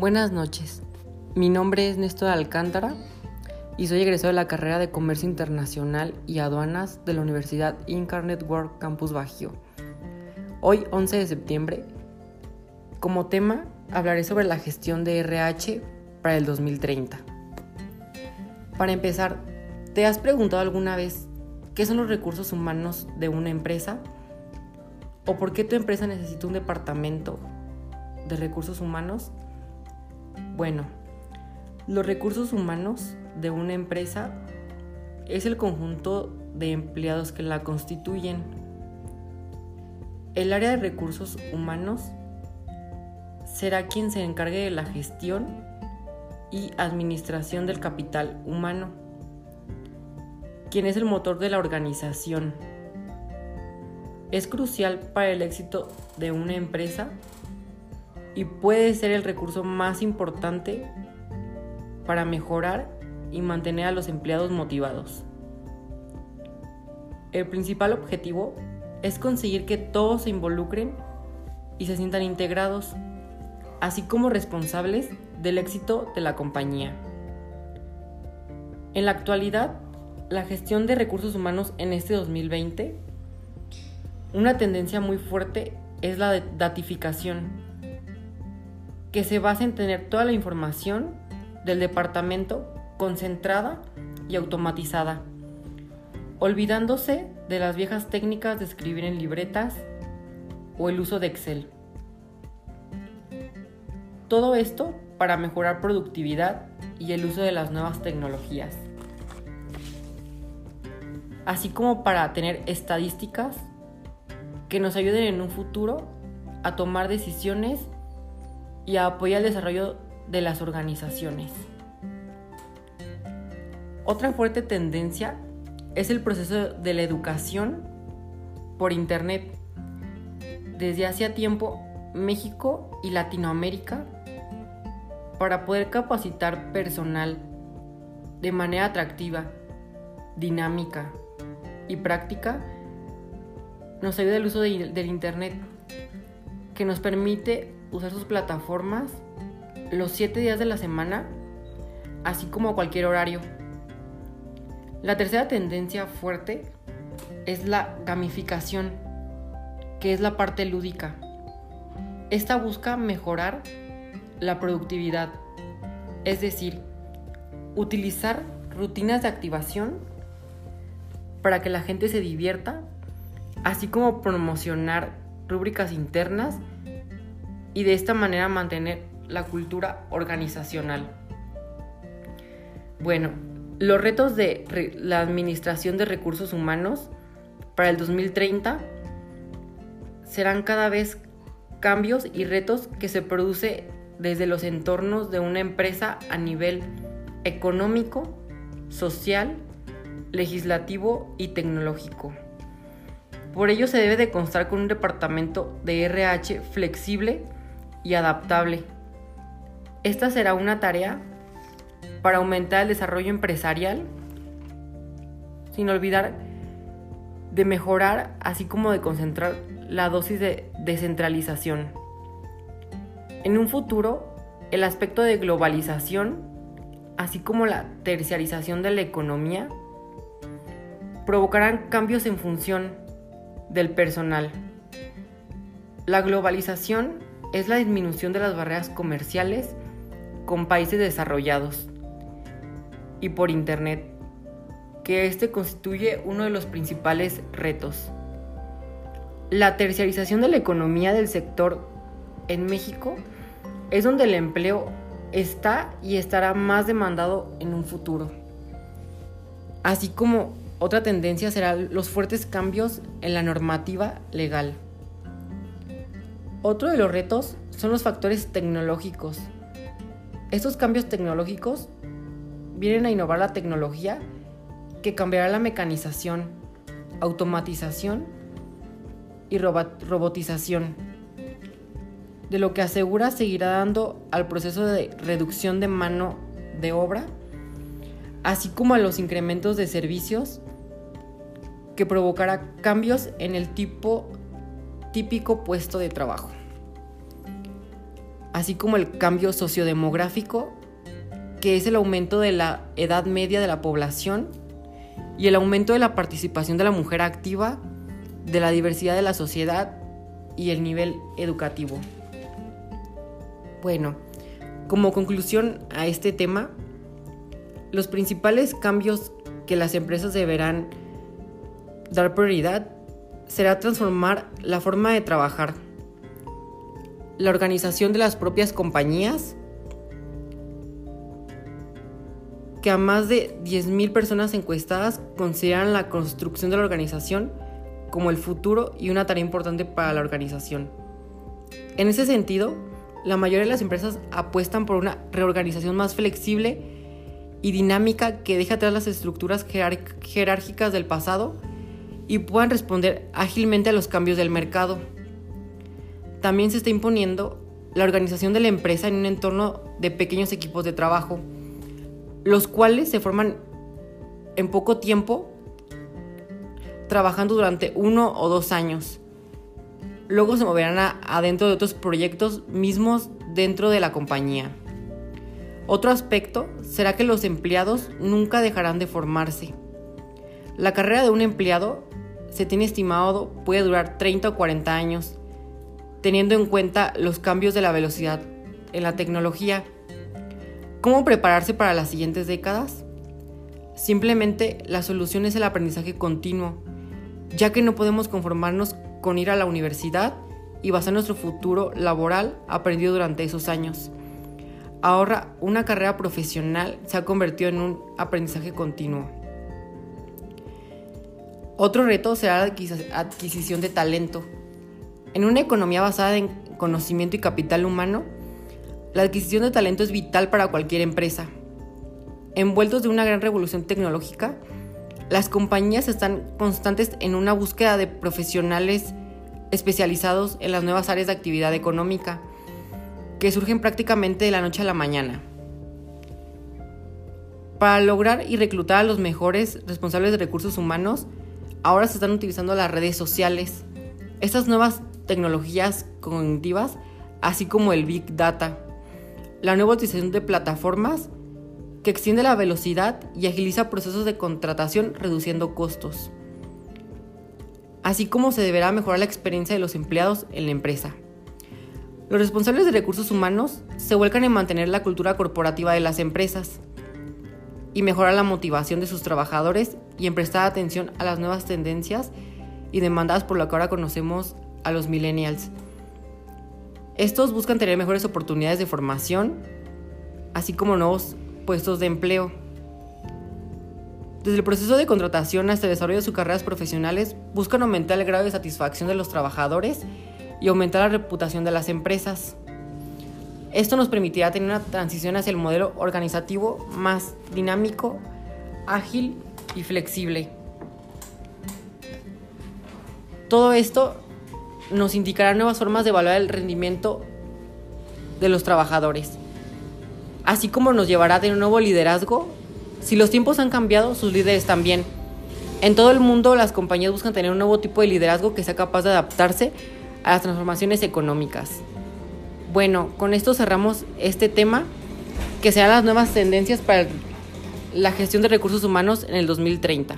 Buenas noches. Mi nombre es Néstor Alcántara y soy egresado de la carrera de Comercio Internacional y Aduanas de la Universidad Incarnet World Campus Bajío. Hoy, 11 de septiembre, como tema hablaré sobre la gestión de RH para el 2030. Para empezar, ¿te has preguntado alguna vez qué son los recursos humanos de una empresa? ¿O por qué tu empresa necesita un departamento de recursos humanos? Bueno, los recursos humanos de una empresa es el conjunto de empleados que la constituyen. El área de recursos humanos será quien se encargue de la gestión y administración del capital humano, quien es el motor de la organización. Es crucial para el éxito de una empresa y puede ser el recurso más importante para mejorar y mantener a los empleados motivados. El principal objetivo es conseguir que todos se involucren y se sientan integrados, así como responsables del éxito de la compañía. En la actualidad, la gestión de recursos humanos en este 2020, una tendencia muy fuerte es la datificación, que se basa en tener toda la información del departamento concentrada y automatizada, olvidándose de las viejas técnicas de escribir en libretas o el uso de Excel. Todo esto para mejorar productividad y el uso de las nuevas tecnologías, así como para tener estadísticas que nos ayuden en un futuro a tomar decisiones y a apoyar el desarrollo de las organizaciones. Otra fuerte tendencia es el proceso de la educación por Internet. Desde hacía tiempo, México y Latinoamérica, para poder capacitar personal de manera atractiva, dinámica y práctica, nos ayuda el uso del Internet, que nos permite usar sus plataformas los 7 días de la semana, así como cualquier horario. La tercera tendencia fuerte es la gamificación, que es la parte lúdica. Esta busca mejorar la productividad, es decir, utilizar rutinas de activación para que la gente se divierta, así como promocionar rúbricas internas y de esta manera mantener la cultura organizacional. Bueno, los retos de la administración de recursos humanos para el 2030 serán cada vez cambios y retos que se produce desde los entornos de una empresa a nivel económico, social, legislativo y tecnológico. Por ello se debe de constar con un departamento de RH flexible y adaptable. Esta será una tarea para aumentar el desarrollo empresarial, sin olvidar de mejorar, así como de concentrar la dosis de descentralización. En un futuro, el aspecto de globalización, así como la terciarización de la economía, provocarán cambios en función del personal. La globalización es la disminución de las barreras comerciales con países desarrollados y por Internet, que este constituye uno de los principales retos. La terciarización de la economía del sector en México es donde el empleo está y estará más demandado en un futuro. Así como otra tendencia serán los fuertes cambios en la normativa legal. Otro de los retos son los factores tecnológicos. Estos cambios tecnológicos vienen a innovar la tecnología que cambiará la mecanización, automatización y robotización, de lo que asegura seguirá dando al proceso de reducción de mano de obra, así como a los incrementos de servicios que provocará cambios en el tipo típico puesto de trabajo. así como el cambio sociodemográfico, que es el aumento de la edad media de la población y el aumento de la participación de la mujer activa, de la diversidad de la sociedad y el nivel educativo. Bueno, como conclusión a este tema, los principales cambios que las empresas deberán dar prioridad será transformar la forma de trabajar, la organización de las propias compañías, que a más de 10.000 personas encuestadas consideran la construcción de la organización como el futuro y una tarea importante para la organización. En ese sentido, la mayoría de las empresas apuestan por una reorganización más flexible y dinámica que deje atrás las estructuras jerárquicas del pasado y puedan responder ágilmente a los cambios del mercado. También se está imponiendo la organización de la empresa en un entorno de pequeños equipos de trabajo, los cuales se forman en poco tiempo, trabajando durante uno o dos años. Luego se moverán adentro de otros proyectos mismos dentro de la compañía. Otro aspecto será que los empleados nunca dejarán de formarse. La carrera de un empleado se tiene estimado puede durar 30 o 40 años, teniendo en cuenta los cambios de la velocidad en la tecnología. ¿Cómo prepararse para las siguientes décadas? Simplemente la solución es el aprendizaje continuo, ya que no podemos conformarnos con ir a la universidad y basar nuestro futuro laboral aprendido durante esos años. Ahora, una carrera profesional se ha convertido en un aprendizaje continuo. Otro reto será la adquisición de talento. En una economía basada en conocimiento y capital humano, la adquisición de talento es vital para cualquier empresa. Envueltos de una gran revolución tecnológica, las compañías están constantes en una búsqueda de profesionales especializados en las nuevas áreas de actividad económica, que surgen prácticamente de la noche a la mañana. Para lograr y reclutar a los mejores responsables de recursos humanos, ahora se están utilizando las redes sociales, estas nuevas tecnologías cognitivas, así como el Big Data, la nueva utilización de plataformas que extiende la velocidad y agiliza procesos de contratación reduciendo costos, así como se deberá mejorar la experiencia de los empleados en la empresa. Los responsables de recursos humanos se vuelcan en mantener la cultura corporativa de las empresas, y mejorar la motivación de sus trabajadores y en prestar atención a las nuevas tendencias y demandadas por lo que ahora conocemos a los millennials. Estos buscan tener mejores oportunidades de formación, así como nuevos puestos de empleo. Desde el proceso de contratación hasta el desarrollo de sus carreras profesionales, buscan aumentar el grado de satisfacción de los trabajadores y aumentar la reputación de las empresas. Esto nos permitirá tener una transición hacia el modelo organizativo más dinámico, ágil y flexible. Todo esto nos indicará nuevas formas de evaluar el rendimiento de los trabajadores, así como nos llevará a tener un nuevo liderazgo. Si los tiempos han cambiado, sus líderes también. En todo el mundo las compañías buscan tener un nuevo tipo de liderazgo que sea capaz de adaptarse a las transformaciones económicas. Bueno, con esto cerramos este tema, que sean las nuevas tendencias para la gestión de recursos humanos en el 2030.